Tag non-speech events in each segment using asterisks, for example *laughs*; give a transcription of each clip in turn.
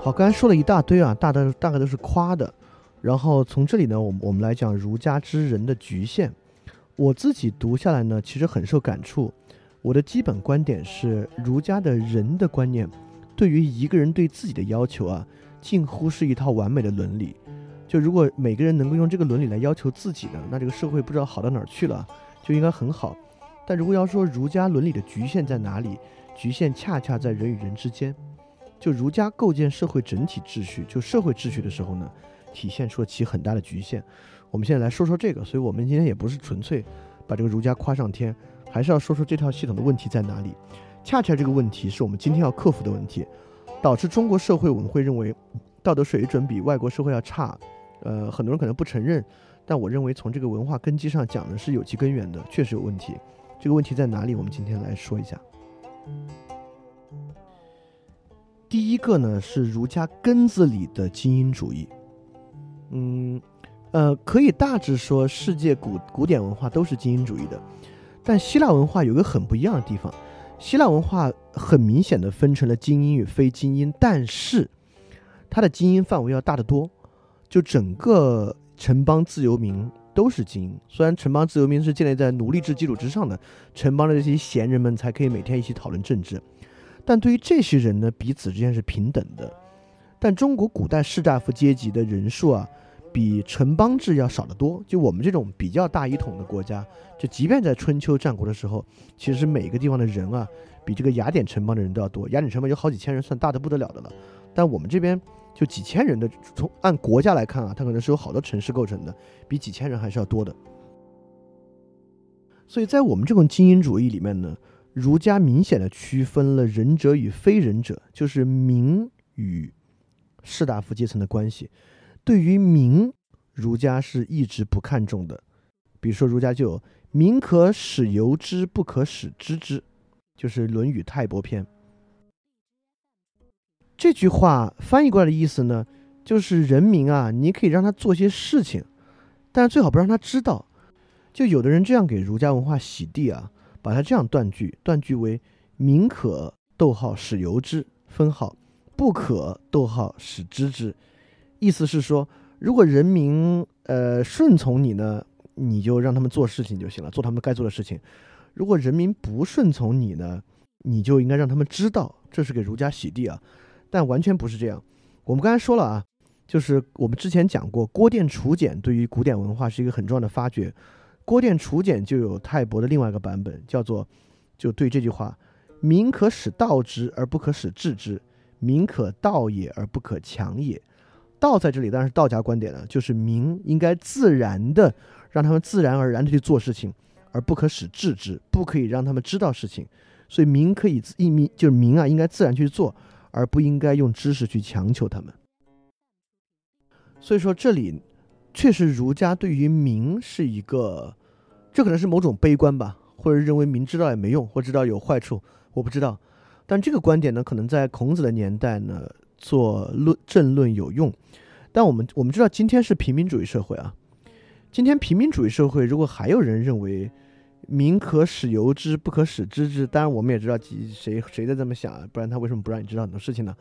好，刚才说了一大堆啊，大的大概都是夸的。然后从这里呢，我们我们来讲儒家之人的局限。我自己读下来呢，其实很受感触。我的基本观点是，儒家的人的观念，对于一个人对自己的要求啊，近乎是一套完美的伦理。就如果每个人能够用这个伦理来要求自己呢，那这个社会不知道好到哪儿去了，就应该很好。但如果要说儒家伦理的局限在哪里，局限恰恰在人与人之间。就儒家构建社会整体秩序，就社会秩序的时候呢，体现出了其很大的局限。我们现在来说说这个，所以我们今天也不是纯粹把这个儒家夸上天，还是要说说这套系统的问题在哪里。恰恰这个问题是我们今天要克服的问题，导致中国社会我们会认为道德水准比外国社会要差。呃，很多人可能不承认，但我认为从这个文化根基上讲呢是有其根源的，确实有问题。这个问题在哪里？我们今天来说一下。第一个呢是儒家根子里的精英主义，嗯，呃，可以大致说世界古古典文化都是精英主义的，但希腊文化有个很不一样的地方，希腊文化很明显的分成了精英与非精英，但是它的精英范围要大得多，就整个城邦自由民都是精英，虽然城邦自由民是建立在奴隶制基础之上的，城邦的这些闲人们才可以每天一起讨论政治。但对于这些人呢，彼此之间是平等的。但中国古代士大夫阶级的人数啊，比城邦制要少得多。就我们这种比较大一统的国家，就即便在春秋战国的时候，其实每个地方的人啊，比这个雅典城邦的人都要多。雅典城邦有好几千人，算大的不得了的了。但我们这边就几千人的，从按国家来看啊，它可能是有好多城市构成的，比几千人还是要多的。所以在我们这种精英主义里面呢。儒家明显的区分了仁者与非仁者，就是民与士大夫阶层的关系。对于民，儒家是一直不看重的。比如说，儒家就有“民可使由之，不可使知之”，就是《论语泰伯篇》。这句话翻译过来的意思呢，就是人民啊，你可以让他做些事情，但是最好不让他知道。就有的人这样给儒家文化洗地啊。把它这样断句，断句为“民可逗号使由之，分号不可逗号使知之”，意思是说，如果人民呃顺从你呢，你就让他们做事情就行了，做他们该做的事情；如果人民不顺从你呢，你就应该让他们知道，这是给儒家洗地啊。但完全不是这样。我们刚才说了啊，就是我们之前讲过，郭店楚简对于古典文化是一个很重要的发掘。郭店楚简就有泰伯的另外一个版本，叫做就对这句话：“民可使道之而不可使治之，民可道也而不可强也。”道在这里当然是道家观点了，就是民应该自然的让他们自然而然的去做事情，而不可使治之，不可以让他们知道事情。所以民可以一民就是民啊，应该自然去做，而不应该用知识去强求他们。所以说这里。确实，儒家对于民是一个，这可能是某种悲观吧，或者认为民知道也没用，或知道有坏处，我不知道。但这个观点呢，可能在孔子的年代呢，做论政论有用。但我们我们知道，今天是平民主义社会啊。今天平民主义社会，如果还有人认为民可使由之，不可使知之，当然我们也知道谁谁在这么想啊，不然他为什么不让你知道很多事情呢？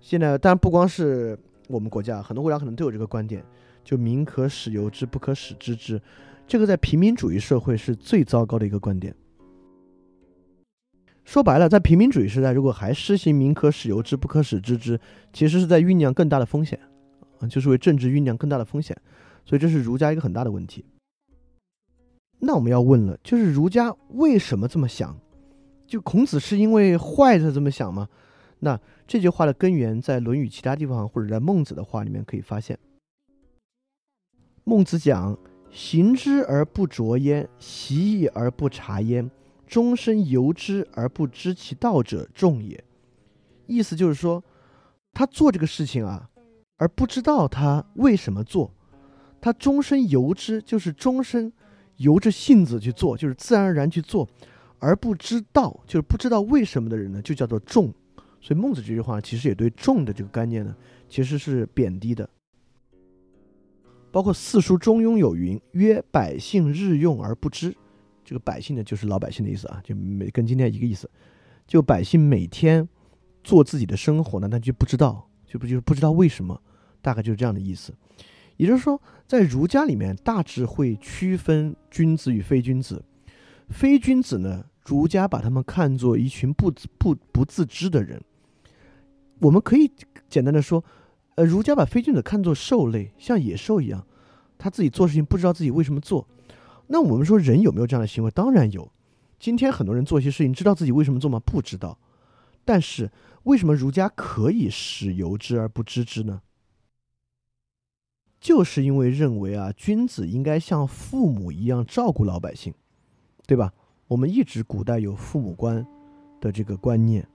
现在当然不光是我们国家，很多国家可能都有这个观点。就民可使由之，不可使知之，这个在平民主义社会是最糟糕的一个观点。说白了，在平民主义时代，如果还施行民可使由之，不可使知之，其实是在酝酿更大的风险，就是为政治酝酿更大的风险。所以这是儒家一个很大的问题。那我们要问了，就是儒家为什么这么想？就孔子是因为坏才这么想吗？那这句话的根源在《论语》其他地方，或者在孟子的话里面可以发现。孟子讲：“行之而不着焉，习义而不察焉，终身由之而不知其道者众也。”意思就是说，他做这个事情啊，而不知道他为什么做，他终身由之，就是终身由着性子去做，就是自然而然去做，而不知道，就是不知道为什么的人呢，就叫做众。所以孟子这句话其实也对众的这个概念呢，其实是贬低的。包括四书中庸有云：“曰百姓日用而不知。”这个百姓呢，就是老百姓的意思啊，就每跟今天一个意思。就百姓每天做自己的生活呢，但就不知道，就不就是不知道为什么，大概就是这样的意思。也就是说，在儒家里面，大致会区分君子与非君子。非君子呢，儒家把他们看作一群不不不自知的人。我们可以简单的说。呃，儒家把非君子看作兽类，像野兽一样，他自己做事情不知道自己为什么做。那我们说人有没有这样的行为？当然有。今天很多人做一些事情，知道自己为什么做吗？不知道。但是为什么儒家可以使由之而不知之呢？就是因为认为啊，君子应该像父母一样照顾老百姓，对吧？我们一直古代有父母官的这个观念，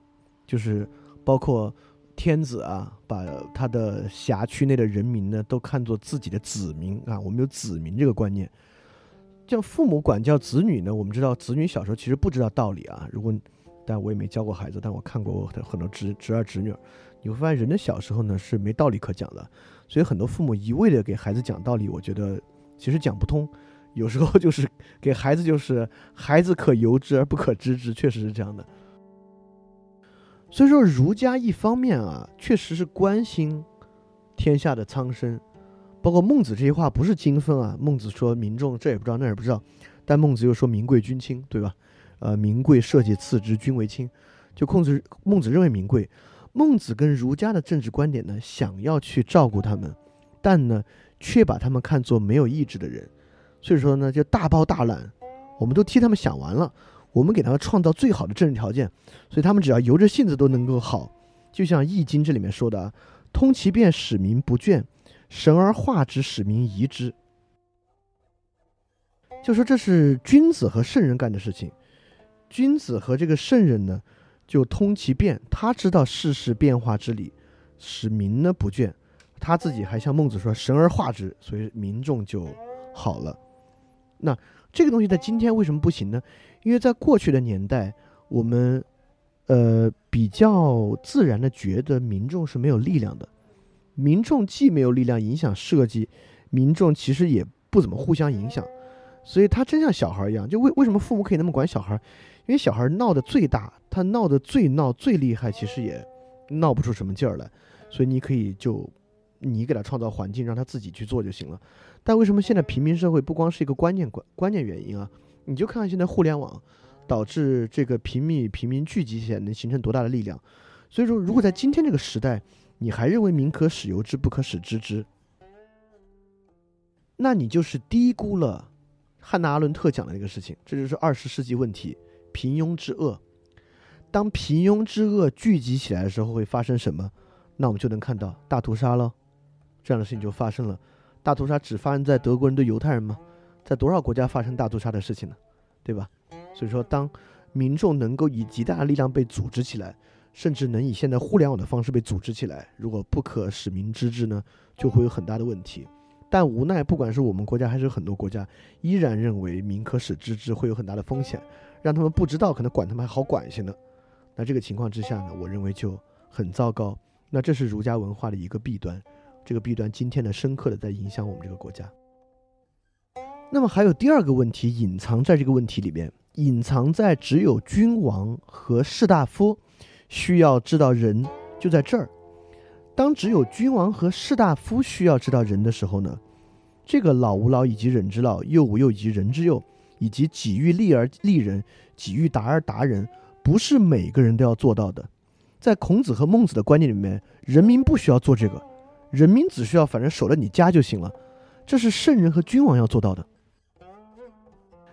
就是包括。天子啊，把他的辖区内的人民呢，都看作自己的子民啊。我们有子民这个观念，像父母管教子女呢，我们知道子女小时候其实不知道道理啊。如果，但我也没教过孩子，但我看过我的很多侄侄儿侄女，你会发现人的小时候呢是没道理可讲的。所以很多父母一味的给孩子讲道理，我觉得其实讲不通。有时候就是 *laughs* 给孩子就是孩子可由之而不可知之，确实是这样的。所以说，儒家一方面啊，确实是关心天下的苍生，包括孟子这些话不是精分啊。孟子说民众这也不知道那也不知道，但孟子又说民贵君轻，对吧？呃，民贵社稷次之，君为轻，就控制孟子认为民贵。孟子跟儒家的政治观点呢，想要去照顾他们，但呢，却把他们看作没有意志的人，所以说呢，就大包大揽，我们都替他们想完了。我们给他们创造最好的政治条件，所以他们只要由着性子都能够好。就像《易经》这里面说的啊，“通其变，使民不倦；神而化之，使民夷之。”就说这是君子和圣人干的事情。君子和这个圣人呢，就通其变，他知道世事变化之理，使民呢不倦。他自己还像孟子说：“神而化之”，所以民众就好了。那这个东西在今天为什么不行呢？因为在过去的年代，我们，呃，比较自然的觉得民众是没有力量的。民众既没有力量影响设计，民众其实也不怎么互相影响，所以他真像小孩一样。就为为什么父母可以那么管小孩？因为小孩闹得最大，他闹得最闹最厉害，其实也闹不出什么劲儿来。所以你可以就你给他创造环境，让他自己去做就行了。但为什么现在平民社会不光是一个关键关关键原因啊？你就看看现在互联网导致这个平民与平民聚集起来能形成多大的力量，所以说如果在今天这个时代，你还认为民可使由之不可使知之，那你就是低估了汉娜阿伦特讲的那个事情。这就是二十世纪问题：平庸之恶。当平庸之恶聚集起来的时候会发生什么？那我们就能看到大屠杀了，这样的事情就发生了。大屠杀只发生在德国人对犹太人吗？在多少国家发生大屠杀的事情呢？对吧？所以说，当民众能够以极大的力量被组织起来，甚至能以现在互联网的方式被组织起来，如果不可使民知之呢，就会有很大的问题。但无奈，不管是我们国家还是很多国家，依然认为民可使知之会有很大的风险，让他们不知道，可能管他们还好管一些呢。那这个情况之下呢，我认为就很糟糕。那这是儒家文化的一个弊端，这个弊端今天呢，深刻的在影响我们这个国家。那么还有第二个问题隐藏在这个问题里面，隐藏在只有君王和士大夫需要知道人就在这儿。当只有君王和士大夫需要知道人的时候呢，这个老吾老以及人之老，幼吾幼以及人之幼，以及己欲立而立人，己欲达而达人，不是每个人都要做到的。在孔子和孟子的观念里面，人民不需要做这个，人民只需要反正守着你家就行了，这是圣人和君王要做到的。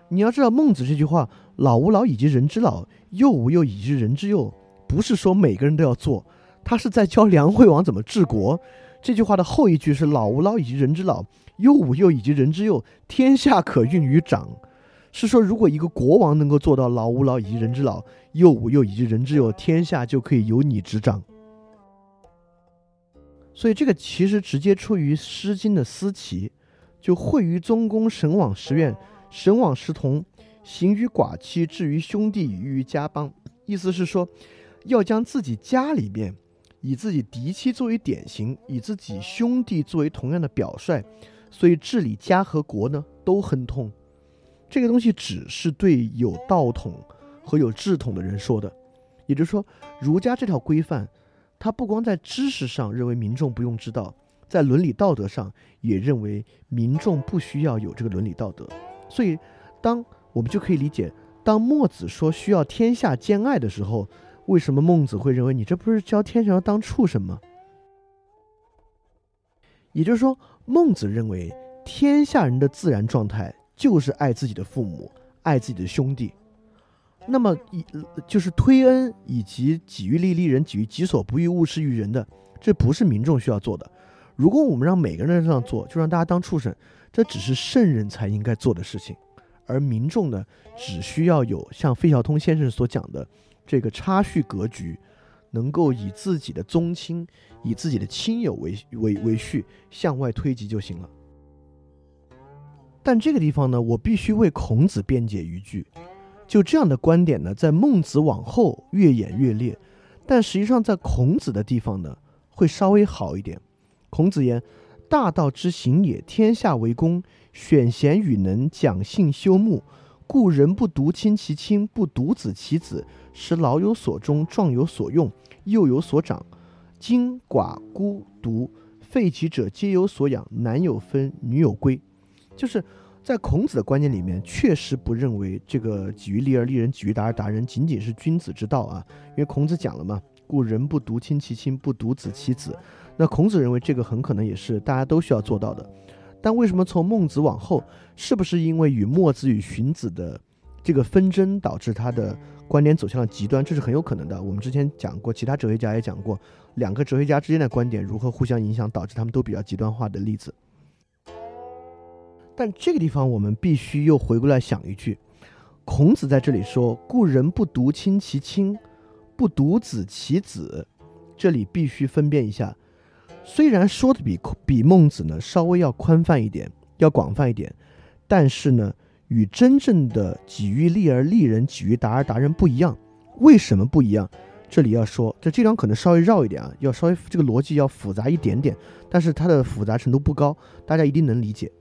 你要知道孟子这句话“老吾老以及人之老，幼吾幼以及人之幼”，不是说每个人都要做，他是在教梁惠王怎么治国。这句话的后一句是“老吾老以及人之老，幼吾幼以及人之幼，天下可运于掌”，是说如果一个国王能够做到“老吾老以及人之老，幼吾幼以及人之幼，天下就可以由你执掌”。所以这个其实直接出于《诗经》的思齐，就“惠于宗公，神往十愿”。神往十同，行于寡妻，至于兄弟，于于家邦。意思是说，要将自己家里面，以自己嫡妻作为典型，以自己兄弟作为同样的表率，所以治理家和国呢都很痛。这个东西只是对有道统和有志统的人说的，也就是说，儒家这条规范，它不光在知识上认为民众不用知道，在伦理道德上也认为民众不需要有这个伦理道德。所以，当我们就可以理解，当墨子说需要天下兼爱的时候，为什么孟子会认为你这不是教天下当畜生吗？也就是说，孟子认为天下人的自然状态就是爱自己的父母，爱自己的兄弟。那么，以就是推恩以及己欲立利人，己欲己所不欲，勿施于人的，这不是民众需要做的。如果我们让每个人这样做，就让大家当畜生，这只是圣人才应该做的事情。而民众呢，只需要有像费孝通先生所讲的这个差序格局。能够以自己的宗亲、以自己的亲友为为为序向外推及就行了。但这个地方呢，我必须为孔子辩解一句：就这样的观点呢，在孟子往后越演越烈，但实际上在孔子的地方呢，会稍微好一点。孔子言：“大道之行也，天下为公，选贤与能，讲信修睦。故人不独亲其亲，不独子其子，使老有所终，壮有所用。”幼有所长，今寡孤独废其者皆有所养，男有分，女有归。就是在孔子的观念里面，确实不认为这个己欲立而立人，己欲达而达人，仅仅是君子之道啊。因为孔子讲了嘛，故人不独亲其亲，不独子其子。那孔子认为这个很可能也是大家都需要做到的。但为什么从孟子往后，是不是因为与墨子与荀子的这个纷争导致他的？观点走向了极端，这是很有可能的。我们之前讲过，其他哲学家也讲过，两个哲学家之间的观点如何互相影响，导致他们都比较极端化的例子。但这个地方我们必须又回过来想一句：孔子在这里说“故人不独亲其亲，不独子其子”，这里必须分辨一下。虽然说的比比孟子呢稍微要宽泛一点，要广泛一点，但是呢。与真正的己欲立而立人，己欲达而达人不一样。为什么不一样？这里要说，这这张可能稍微绕一点啊，要稍微这个逻辑要复杂一点点，但是它的复杂程度不高，大家一定能理解。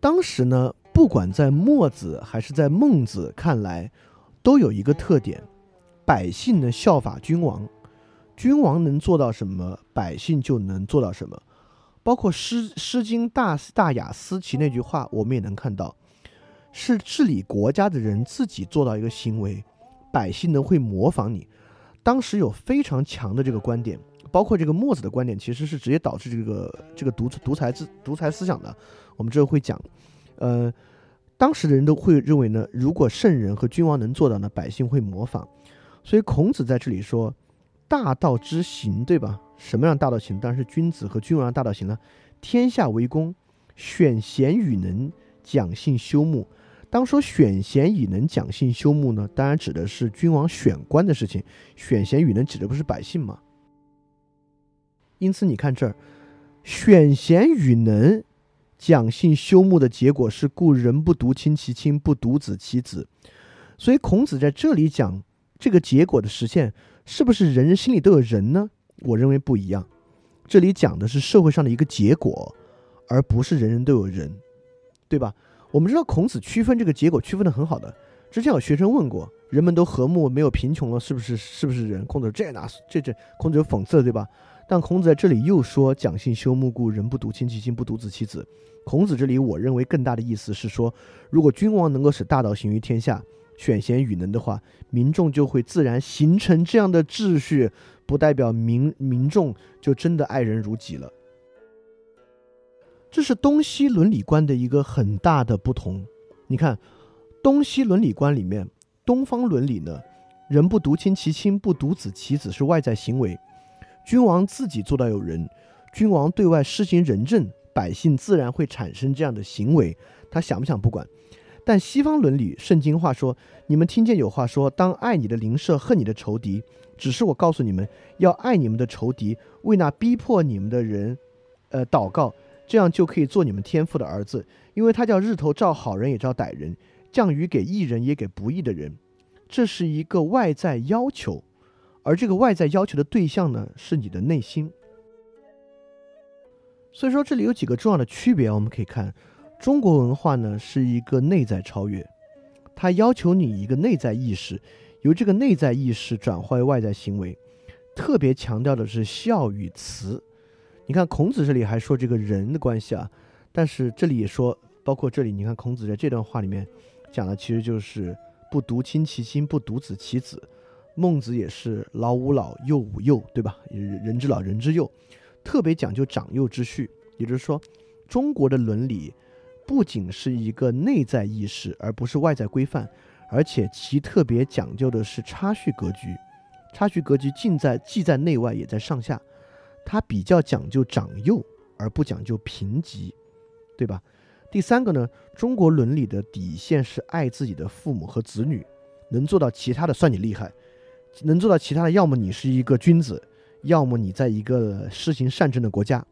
当时呢，不管在墨子还是在孟子看来，都有一个特点：百姓呢效法君王，君王能做到什么，百姓就能做到什么。包括《诗诗经·大大雅·思齐》那句话，我们也能看到，是治理国家的人自己做到一个行为，百姓呢会模仿你。当时有非常强的这个观点，包括这个墨子的观点，其实是直接导致这个这个独独裁制独裁思想的。我们之后会讲，呃，当时的人都会认为呢，如果圣人和君王能做到呢，百姓会模仿。所以孔子在这里说。大道之行，对吧？什么样大道行？当然是君子和君王大道行了。天下为公，选贤与能，讲信修睦。当说选贤与能，讲信修睦呢？当然指的是君王选官的事情。选贤与能指的不是百姓吗？因此，你看这儿，选贤与能，讲信修睦的结果是：故人不独亲其亲，不独子其子。所以，孔子在这里讲这个结果的实现。是不是人人心里都有人呢？我认为不一样。这里讲的是社会上的一个结果，而不是人人都有人，对吧？我们知道孔子区分这个结果区分的很好的。之前有学生问过，人们都和睦，没有贫穷了，是不是是不是人？孔子这哪这这孔子有讽刺，对吧？但孔子在这里又说讲信修睦，故人不独亲其亲，不独子其子。孔子这里我认为更大的意思是说，如果君王能够使大道行于天下。选贤与能的话，民众就会自然形成这样的秩序，不代表民民众就真的爱人如己了。这是东西伦理观的一个很大的不同。你看，东西伦理观里面，东方伦理呢，人不独亲其亲，不独子其子是外在行为，君王自己做到有人，君王对外施行仁政，百姓自然会产生这样的行为，他想不想不管。但西方伦理，圣经话说，你们听见有话说，当爱你的邻舍，恨你的仇敌。只是我告诉你们，要爱你们的仇敌，为那逼迫你们的人，呃，祷告，这样就可以做你们天父的儿子。因为他叫日头照好人也照歹人，降雨给义人也给不义的人。这是一个外在要求，而这个外在要求的对象呢，是你的内心。所以说这里有几个重要的区别，我们可以看，中国文化呢是一个内在超越，它要求你一个内在意识，由这个内在意识转化为外在行为，特别强调的是孝与慈。你看孔子这里还说这个人的关系啊，但是这里也说，包括这里，你看孔子在这段话里面讲的其实就是不独亲其亲，不独子其子。孟子也是老吾老，幼吾幼，对吧？人之老，人之幼。特别讲究长幼之序，也就是说，中国的伦理不仅是一个内在意识，而不是外在规范，而且其特别讲究的是差序格局。差序格局尽在既在内外，也在上下。它比较讲究长幼，而不讲究贫瘠，对吧？第三个呢，中国伦理的底线是爱自己的父母和子女，能做到其他的算你厉害，能做到其他的，要么你是一个君子。要么你在一个施行善政的国家，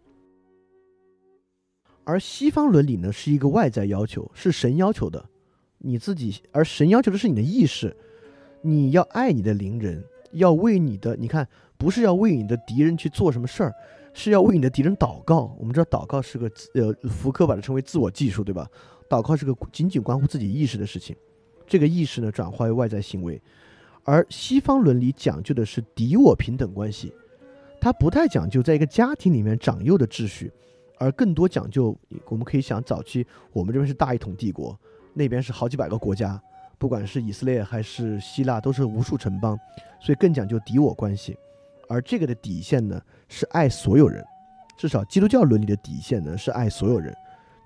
而西方伦理呢是一个外在要求，是神要求的，你自己，而神要求的是你的意识，你要爱你的邻人，要为你的，你看，不是要为你的敌人去做什么事儿，是要为你的敌人祷告。我们知道祷告是个呃，福柯把它称为自我技术，对吧？祷告是个仅仅关乎自己意识的事情，这个意识呢转化为外在行为，而西方伦理讲究的是敌我平等关系。它不太讲究在一个家庭里面长幼的秩序，而更多讲究，我们可以想早期我们这边是大一统帝国，那边是好几百个国家，不管是以色列还是希腊，都是无数城邦，所以更讲究敌我关系。而这个的底线呢，是爱所有人，至少基督教伦理的底线呢是爱所有人。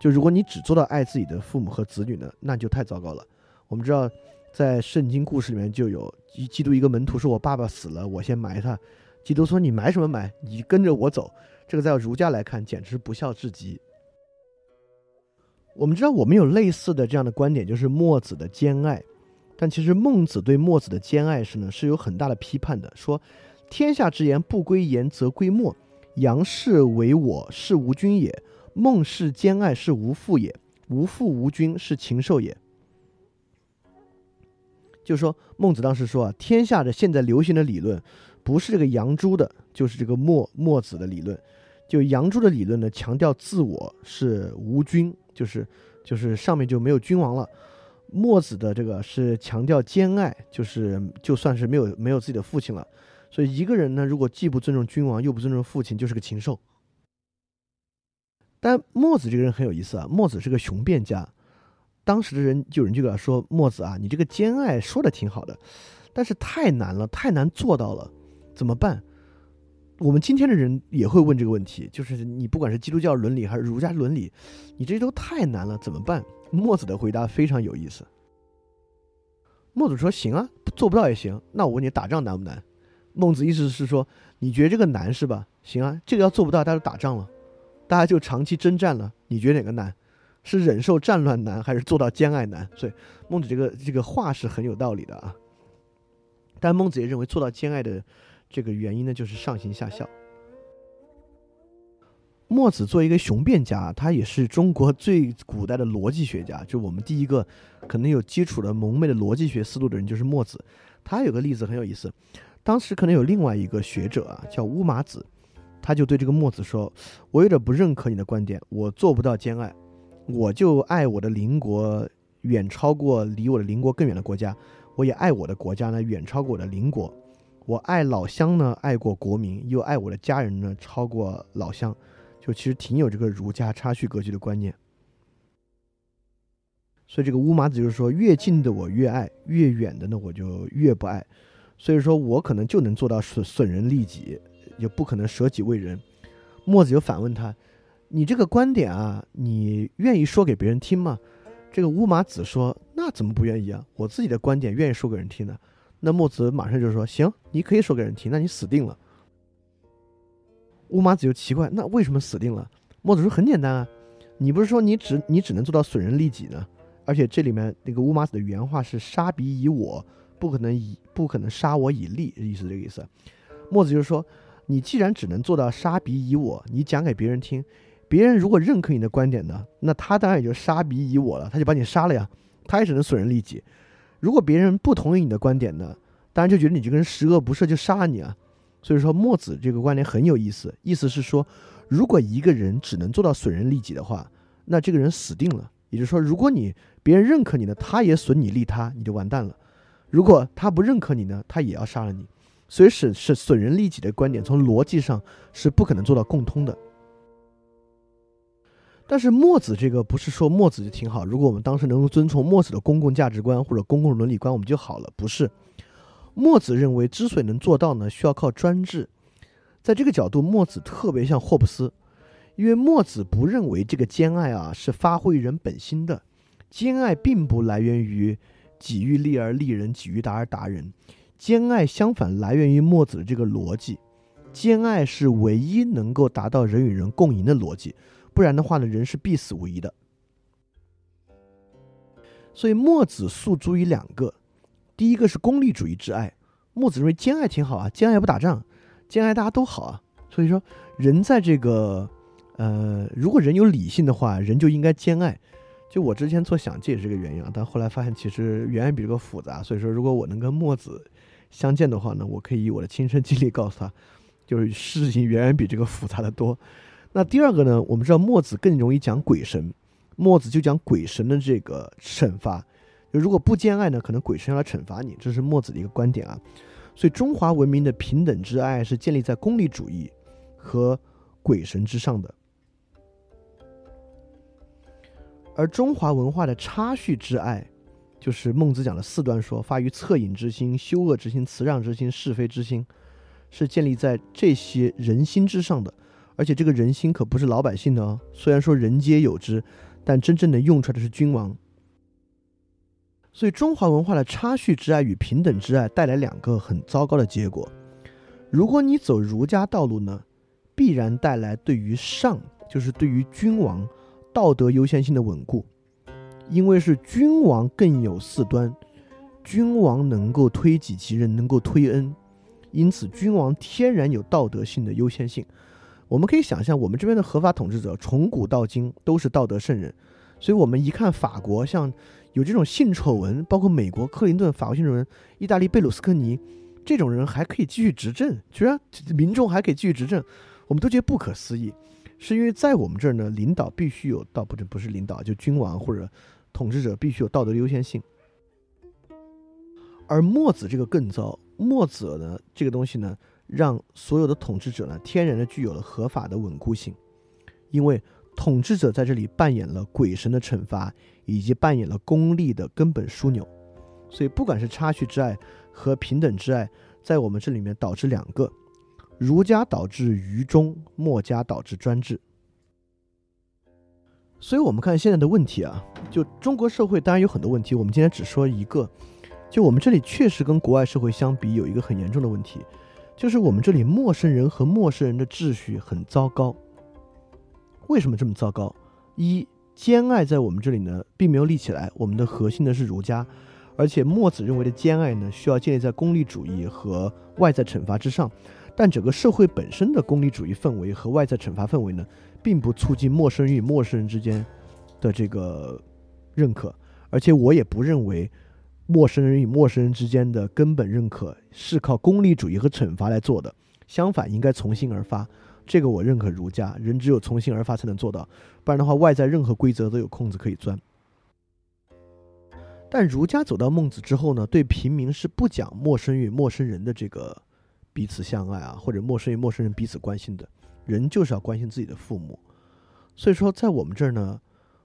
就如果你只做到爱自己的父母和子女呢，那就太糟糕了。我们知道，在圣经故事里面就有一基督一个门徒说：“我爸爸死了，我先埋他。”基督说：“你埋什么埋？你跟着我走。”这个在儒家来看，简直不孝至极。我们知道，我们有类似的这样的观点，就是墨子的兼爱。但其实孟子对墨子的兼爱是呢，是有很大的批判的。说：“天下之言，不归言则归墨。杨氏为我，是无君也；孟氏兼爱，是无父也。无父无君，是禽兽也。”就是说，孟子当时说啊，天下的现在流行的理论。不是这个杨朱的，就是这个墨墨子的理论。就杨朱的理论呢，强调自我是无君，就是就是上面就没有君王了。墨子的这个是强调兼爱，就是就算是没有没有自己的父亲了。所以一个人呢，如果既不尊重君王，又不尊重父亲，就是个禽兽。但墨子这个人很有意思啊，墨子是个雄辩家。当时的人就有人就给他说：“墨子啊，你这个兼爱说的挺好的，但是太难了，太难做到了。”怎么办？我们今天的人也会问这个问题，就是你不管是基督教伦理还是儒家伦理，你这都太难了，怎么办？墨子的回答非常有意思。墨子说：“行啊，做不到也行。那我问你，打仗难不难？”孟子意思是说，你觉得这个难是吧？行啊，这个要做不到，大家就打仗了，大家就长期征战了。你觉得哪个难？是忍受战乱难，还是做到兼爱难？所以孟子这个这个话是很有道理的啊。但孟子也认为做到兼爱的。这个原因呢，就是上行下效。墨子作为一个雄辩家，他也是中国最古代的逻辑学家，就我们第一个可能有基础的蒙昧的逻辑学思路的人就是墨子。他有个例子很有意思，当时可能有另外一个学者啊，叫乌马子，他就对这个墨子说：“我有点不认可你的观点，我做不到兼爱，我就爱我的邻国远超过离我的邻国更远的国家，我也爱我的国家呢远超过我的邻国。”我爱老乡呢，爱过国民，又爱我的家人呢，超过老乡，就其实挺有这个儒家差序格局的观念。所以这个乌马子就是说，越近的我越爱，越远的呢我就越不爱。所以说我可能就能做到损损人利己，也不可能舍己为人。墨子就反问他：“你这个观点啊，你愿意说给别人听吗？”这个乌马子说：“那怎么不愿意啊？我自己的观点愿意说给人听呢。”那墨子马上就说：“行，你可以说给人听，那你死定了。”乌马子就奇怪：“那为什么死定了？”墨子说：“很简单啊，你不是说你只你只能做到损人利己呢？而且这里面那个乌马子的原话是‘杀彼以我’，不可能以不可能杀我以利，意思这个意思。墨子就是说，你既然只能做到‘杀彼以我’，你讲给别人听，别人如果认可你的观点呢，那他当然也就‘杀彼以我’了，他就把你杀了呀，他也只能损人利己。”如果别人不同意你的观点呢，当然就觉得你这个人十恶不赦，就杀了你啊。所以说墨子这个观点很有意思，意思是说，如果一个人只能做到损人利己的话，那这个人死定了。也就是说，如果你别人认可你呢，他也损你利他，你就完蛋了；如果他不认可你呢，他也要杀了你。所以是是损人利己的观点，从逻辑上是不可能做到共通的。但是墨子这个不是说墨子就挺好，如果我们当时能够遵从墨子的公共价值观或者公共伦理观，我们就好了。不是，墨子认为之所以能做到呢，需要靠专制。在这个角度，墨子特别像霍布斯，因为墨子不认为这个兼爱啊是发挥人本心的，兼爱并不来源于己欲利而利人，己欲达而达人。兼爱相反来源于墨子的这个逻辑，兼爱是唯一能够达到人与人共赢的逻辑。不然的话呢，人是必死无疑的。所以墨子诉诸于两个，第一个是功利主义之爱。墨子认为兼爱挺好啊，兼爱不打仗，兼爱大家都好啊。所以说，人在这个，呃，如果人有理性的话，人就应该兼爱。就我之前做想，这也是这个原因啊。但后来发现，其实远远比这个复杂。所以说，如果我能跟墨子相见的话呢，我可以以我的亲身经历告诉他，就是事情远远比这个复杂的多。那第二个呢？我们知道墨子更容易讲鬼神，墨子就讲鬼神的这个惩罚。就如果不兼爱呢，可能鬼神要来惩罚你，这是墨子的一个观点啊。所以中华文明的平等之爱是建立在功利主义和鬼神之上的，而中华文化的差序之爱，就是孟子讲的四端说，发于恻隐之心、羞恶之心、辞让之心、是非之心，是建立在这些人心之上的。而且这个人心可不是老百姓的哦，虽然说人皆有之，但真正能用出来的是君王。所以中华文化的差序之爱与平等之爱带来两个很糟糕的结果。如果你走儒家道路呢，必然带来对于上，就是对于君王道德优先性的稳固，因为是君王更有四端，君王能够推己及人，能够推恩，因此君王天然有道德性的优先性。我们可以想象，我们这边的合法统治者从古到今都是道德圣人，所以我们一看法国，像有这种性丑闻，包括美国克林顿、法国性丑闻，意大利贝鲁斯科尼这种人还可以继续执政，居然民众还可以继续执政，我们都觉得不可思议。是因为在我们这儿呢，领导必须有道，不是不是领导，就君王或者统治者必须有道德优先性。而墨子这个更糟，墨子呢这个东西呢。让所有的统治者呢，天然的具有了合法的稳固性，因为统治者在这里扮演了鬼神的惩罚，以及扮演了功利的根本枢纽。所以，不管是差序之爱和平等之爱，在我们这里面导致两个：儒家导致愚忠，墨家导致专制。所以，我们看现在的问题啊，就中国社会当然有很多问题，我们今天只说一个，就我们这里确实跟国外社会相比，有一个很严重的问题。就是我们这里陌生人和陌生人的秩序很糟糕。为什么这么糟糕？一兼爱在我们这里呢，并没有立起来。我们的核心呢是儒家，而且墨子认为的兼爱呢，需要建立在功利主义和外在惩罚之上。但整个社会本身的功利主义氛围和外在惩罚氛围呢，并不促进陌生人与陌生人之间的这个认可。而且我也不认为。陌生人与陌生人之间的根本认可是靠功利主义和惩罚来做的，相反，应该从心而发。这个我认可儒家，人只有从心而发才能做到，不然的话，外在任何规则都有空子可以钻。但儒家走到孟子之后呢，对平民是不讲陌生与陌生人的这个彼此相爱啊，或者陌生与陌生人彼此关心的，人就是要关心自己的父母。所以说，在我们这儿呢，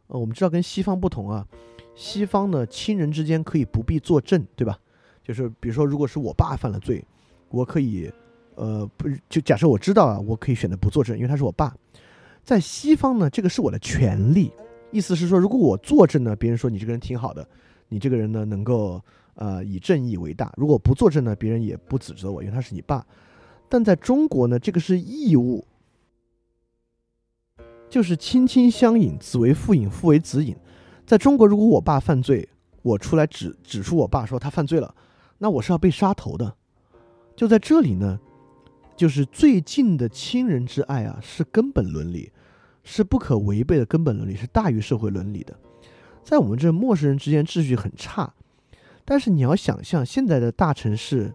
呃，我们知道跟西方不同啊。西方呢，亲人之间可以不必作证，对吧？就是比如说，如果是我爸犯了罪，我可以，呃，不，就假设我知道啊，我可以选择不作证，因为他是我爸。在西方呢，这个是我的权利，意思是说，如果我作证呢，别人说你这个人挺好的，你这个人呢能够呃以正义为大；如果不作证呢，别人也不指责我，因为他是你爸。但在中国呢，这个是义务，就是亲亲相隐，子为父隐，父为子隐。在中国，如果我爸犯罪，我出来指指出我爸说他犯罪了，那我是要被杀头的。就在这里呢，就是最近的亲人之爱啊，是根本伦理，是不可违背的根本伦理，是大于社会伦理的。在我们这陌生人之间秩序很差，但是你要想象，现在的大城市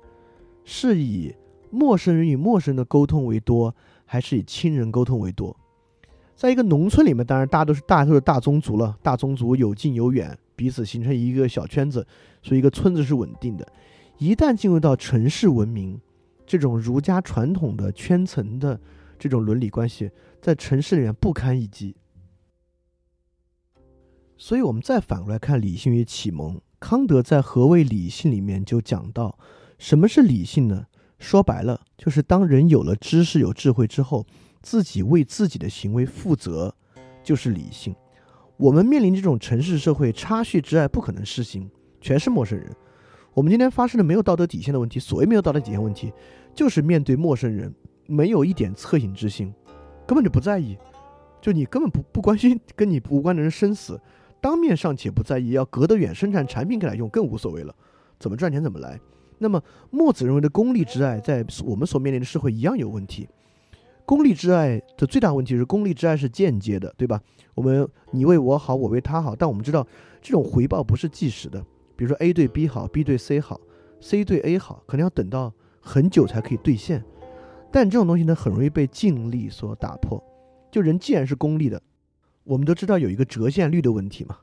是以陌生人与陌生人的沟通为多，还是以亲人沟通为多？在一个农村里面，当然大家都是大家都是大宗族了，大宗族有近有远，彼此形成一个小圈子，所以一个村子是稳定的。一旦进入到城市文明，这种儒家传统的圈层的这种伦理关系，在城市里面不堪一击。所以，我们再反过来看理性与启蒙，康德在《何谓理性》里面就讲到，什么是理性呢？说白了，就是当人有了知识、有智慧之后。自己为自己的行为负责，就是理性。我们面临这种城市社会，差序之爱不可能实行，全是陌生人。我们今天发生的没有道德底线的问题，所谓没有道德底线问题，就是面对陌生人，没有一点恻隐之心，根本就不在意，就你根本不不关心跟你无关的人生死，当面尚且不在意，要隔得远生产产品给他用更无所谓了，怎么赚钱怎么来。那么墨子认为的功利之爱，在我们所面临的社会一样有问题。功利之爱的最大问题是，功利之爱是间接的，对吧？我们你为我好，我为他好，但我们知道这种回报不是即时的。比如说 A 对 B 好，B 对 C 好，C 对 A 好，可能要等到很久才可以兑现。但这种东西呢，很容易被尽力所打破。就人既然是功利的，我们都知道有一个折现率的问题嘛，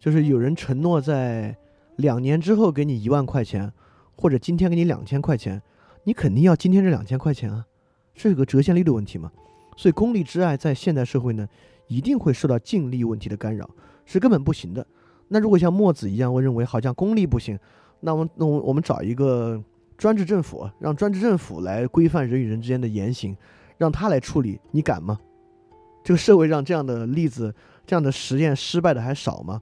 就是有人承诺在两年之后给你一万块钱，或者今天给你两千块钱，你肯定要今天这两千块钱啊。这是个折现率的问题嘛？所以功利之爱在现代社会呢，一定会受到净力问题的干扰，是根本不行的。那如果像墨子一样，我认为好像功利不行，那我们那我我们找一个专制政府，让专制政府来规范人与人之间的言行，让他来处理，你敢吗？这个社会上这样的例子、这样的实验失败的还少吗？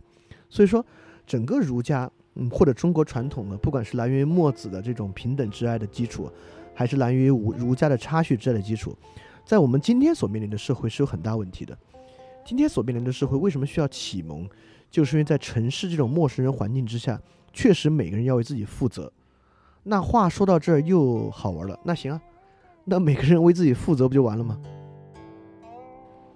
所以说，整个儒家，嗯，或者中国传统的，不管是来源于墨子的这种平等之爱的基础。还是来源于儒儒家的差序之类的基础，在我们今天所面临的社会是有很大问题的。今天所面临的社会为什么需要启蒙？就是因为在城市这种陌生人环境之下，确实每个人要为自己负责。那话说到这儿又好玩了。那行啊，那每个人为自己负责不就完了吗？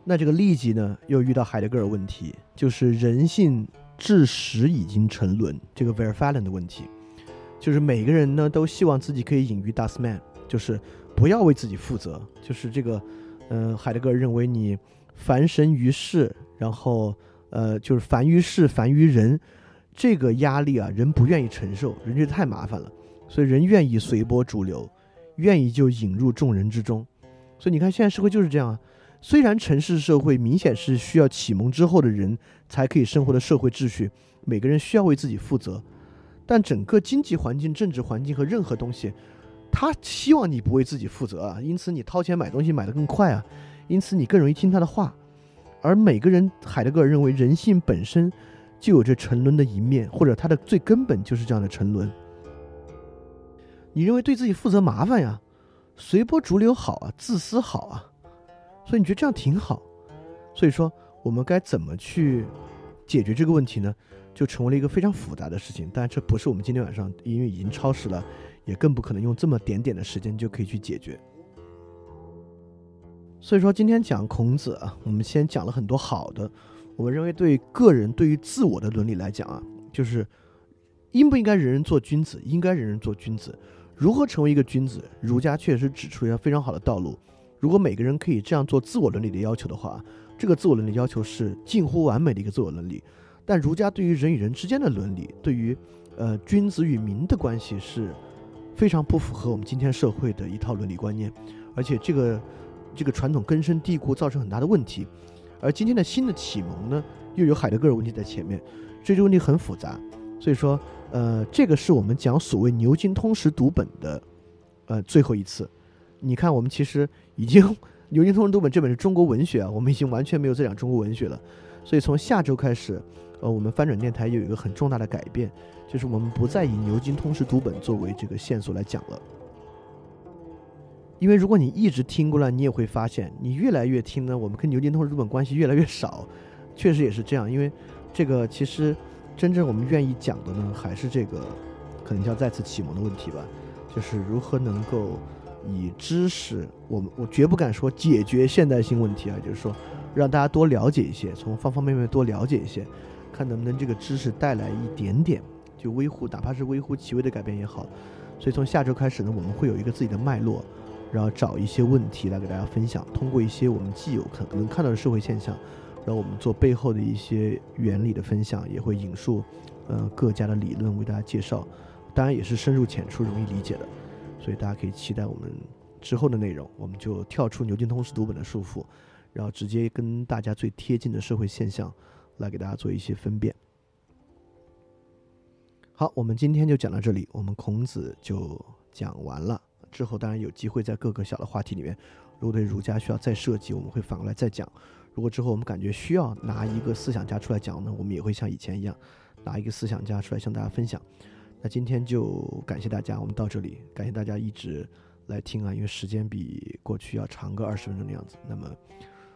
那这个利己呢，又遇到海德格尔问题，就是人性至始已经沉沦，这个 v e r f a l e n 的问题。就是每个人呢都希望自己可以隐于 dustman，就是不要为自己负责。就是这个，嗯，海德格尔认为你凡神于世，然后呃，就是凡于世，凡于人，这个压力啊，人不愿意承受，人觉得太麻烦了，所以人愿意随波逐流，愿意就引入众人之中。所以你看，现在社会就是这样啊。虽然城市社会明显是需要启蒙之后的人才可以生活的社会秩序，每个人需要为自己负责。但整个经济环境、政治环境和任何东西，他希望你不为自己负责啊，因此你掏钱买东西买得更快啊，因此你更容易听他的话。而每个人，海德格尔认为人性本身就有着沉沦的一面，或者它的最根本就是这样的沉沦。你认为对自己负责麻烦呀，随波逐流好啊，自私好啊，所以你觉得这样挺好。所以说，我们该怎么去解决这个问题呢？就成为了一个非常复杂的事情，但这不是我们今天晚上，因为已经超时了，也更不可能用这么点点的时间就可以去解决。所以说，今天讲孔子啊，我们先讲了很多好的。我们认为，对个人对于自我的伦理来讲啊，就是应不应该人人做君子，应该人人做君子。如何成为一个君子？儒家确实指出一条非常好的道路。如果每个人可以这样做自我伦理的要求的话，这个自我伦理要求是近乎完美的一个自我伦理。但儒家对于人与人之间的伦理，对于，呃，君子与民的关系是非常不符合我们今天社会的一套伦理观念，而且这个这个传统根深蒂固，造成很大的问题。而今天的新的启蒙呢，又有海德格尔问题在前面，这个问题很复杂。所以说，呃，这个是我们讲所谓牛津通识读本的，呃，最后一次。你看，我们其实已经牛津通识读本这本是中国文学啊，我们已经完全没有在讲中国文学了。所以从下周开始。呃，我们翻转电台有一个很重大的改变，就是我们不再以牛津通识读本作为这个线索来讲了。因为如果你一直听过来，你也会发现，你越来越听呢，我们跟牛津通识读本关系越来越少。确实也是这样，因为这个其实真正我们愿意讲的呢，还是这个可能叫再次启蒙的问题吧，就是如何能够以知识，我们我绝不敢说解决现代性问题啊，就是说让大家多了解一些，从方方面面多了解一些。看能不能这个知识带来一点点，就微乎，哪怕是微乎其微的改变也好，所以从下周开始呢，我们会有一个自己的脉络，然后找一些问题来给大家分享，通过一些我们既有可能看到的社会现象，然后我们做背后的一些原理的分享，也会引述呃各家的理论为大家介绍，当然也是深入浅出、容易理解的，所以大家可以期待我们之后的内容，我们就跳出牛津通识读本的束缚，然后直接跟大家最贴近的社会现象来给大家做一些分辨。好，我们今天就讲到这里，我们孔子就讲完了。之后当然有机会在各个小的话题里面，如果对儒家需要再设计，我们会反过来再讲。如果之后我们感觉需要拿一个思想家出来讲呢，我们也会像以前一样，拿一个思想家出来向大家分享。那今天就感谢大家，我们到这里，感谢大家一直来听啊，因为时间比过去要长个二十分钟的样子。那么